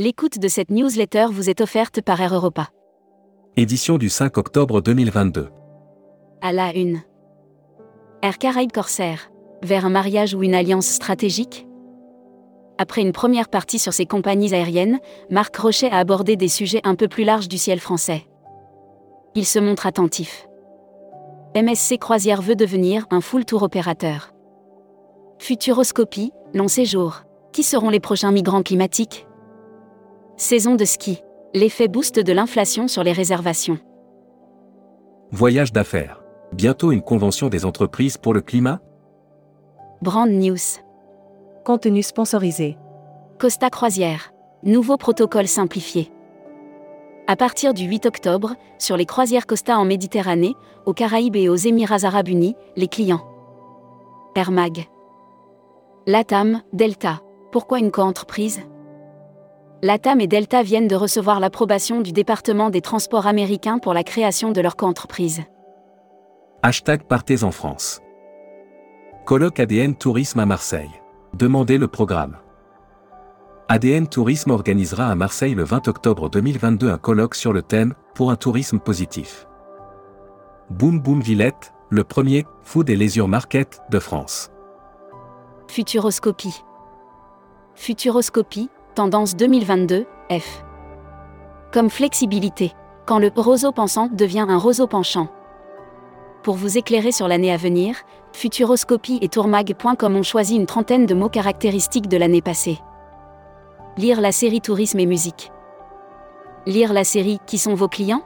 L'écoute de cette newsletter vous est offerte par Air Europa. Édition du 5 octobre 2022. À la une. Air Caraïbes Corsair. Vers un mariage ou une alliance stratégique? Après une première partie sur ses compagnies aériennes, Marc Rochet a abordé des sujets un peu plus larges du ciel français. Il se montre attentif. MSC Croisière veut devenir un full tour opérateur. Futuroscopie, long séjour. Qui seront les prochains migrants climatiques? Saison de ski. L'effet boost de l'inflation sur les réservations. Voyage d'affaires. Bientôt une convention des entreprises pour le climat? Brand News. Contenu sponsorisé. Costa Croisière. Nouveau protocole simplifié. À partir du 8 octobre, sur les croisières Costa en Méditerranée, aux Caraïbes et aux Émirats arabes unis, les clients. Air Mag. Latam, Delta. Pourquoi une co-entreprise? Latam et Delta viennent de recevoir l'approbation du département des transports américains pour la création de leur co-entreprise. Hashtag Partez en France. Colloque ADN Tourisme à Marseille. Demandez le programme. ADN Tourisme organisera à Marseille le 20 octobre 2022 un colloque sur le thème Pour un tourisme positif. Boom Boom Villette, le premier Food et Leisure Market de France. Futuroscopie. Futuroscopie, tendance 2022, F. Comme flexibilité. Quand le roseau pensant devient un roseau penchant. Pour vous éclairer sur l'année à venir, Futuroscopie et Tourmag.com ont choisi une trentaine de mots caractéristiques de l'année passée. Lire la série Tourisme et musique. Lire la série Qui sont vos clients?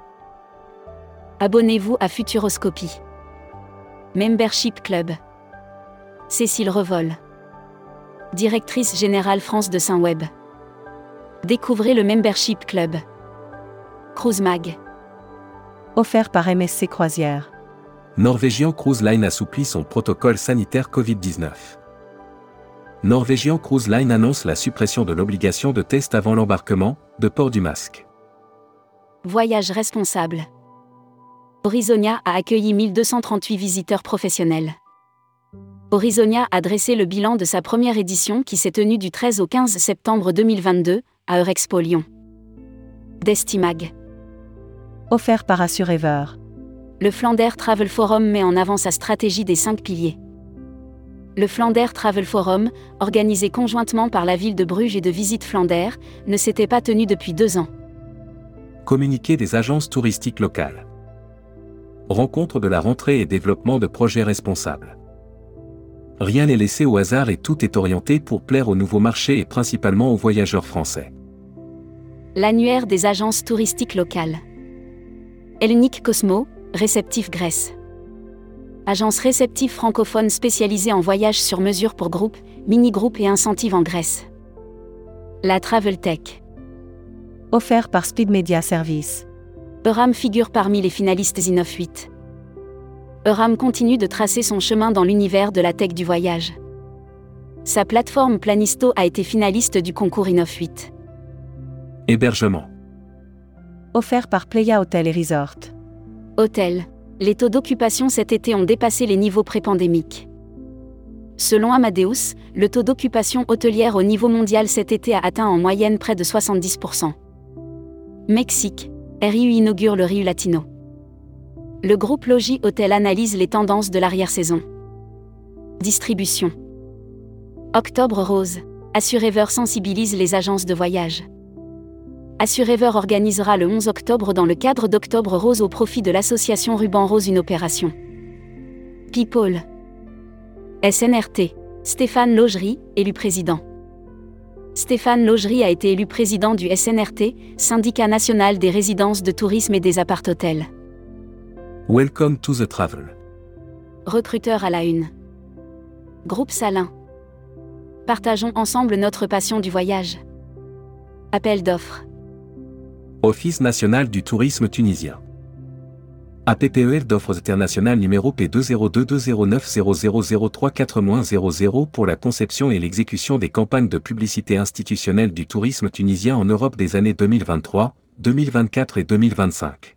Abonnez-vous à Futuroscopie. Membership Club. Cécile Revol. Directrice générale France de Saint-Web. Découvrez le Membership Club. Cruise Mag. Offert par MSC Croisière. Norwegian Cruise Line assouplit son protocole sanitaire Covid-19. Norwegian Cruise Line annonce la suppression de l'obligation de test avant l'embarquement, de port du masque. Voyage responsable. Horizonia a accueilli 1238 visiteurs professionnels. Horizonia a dressé le bilan de sa première édition qui s'est tenue du 13 au 15 septembre 2022, à Eurexpo Lyon. Destimag. Offert par Assurever. Le Flanders Travel Forum met en avant sa stratégie des cinq piliers. Le Flanders Travel Forum, organisé conjointement par la ville de Bruges et de Visite Flanders, ne s'était pas tenu depuis deux ans. Communiqué des agences touristiques locales. Rencontre de la rentrée et développement de projets responsables. Rien n'est laissé au hasard et tout est orienté pour plaire au nouveau marché et principalement aux voyageurs français. L'annuaire des agences touristiques locales. Hellenic Cosmo, réceptif Grèce agence réceptive francophone spécialisée en voyages sur mesure pour groupes, mini-groupes et incentives en Grèce. La Travel Tech. Offert par Speed Media Service. Euram figure parmi les finalistes Innov 8. Euram continue de tracer son chemin dans l'univers de la tech du voyage. Sa plateforme Planisto a été finaliste du concours Innov 8. Hébergement. Offert par Playa Hotel et Resort. Hôtel les taux d'occupation cet été ont dépassé les niveaux pré-pandémiques. Selon Amadeus, le taux d'occupation hôtelière au niveau mondial cet été a atteint en moyenne près de 70%. Mexique, RIU inaugure le Riu Latino. Le groupe Logis Hôtel analyse les tendances de l'arrière-saison. Distribution. Octobre Rose. Assurever sensibilise les agences de voyage. Assurever organisera le 11 octobre dans le cadre d'Octobre Rose au profit de l'association Ruban Rose une opération. People. SNRT. Stéphane Laugerie, élu président. Stéphane Laugerie a été élu président du SNRT, syndicat national des résidences de tourisme et des appart-hôtels. Welcome to the travel. Recruteur à la une. Groupe Salin. Partageons ensemble notre passion du voyage. Appel d'offres. Office national du tourisme tunisien. APPEL d'offres internationales numéro P20220900034-00 pour la conception et l'exécution des campagnes de publicité institutionnelle du tourisme tunisien en Europe des années 2023, 2024 et 2025.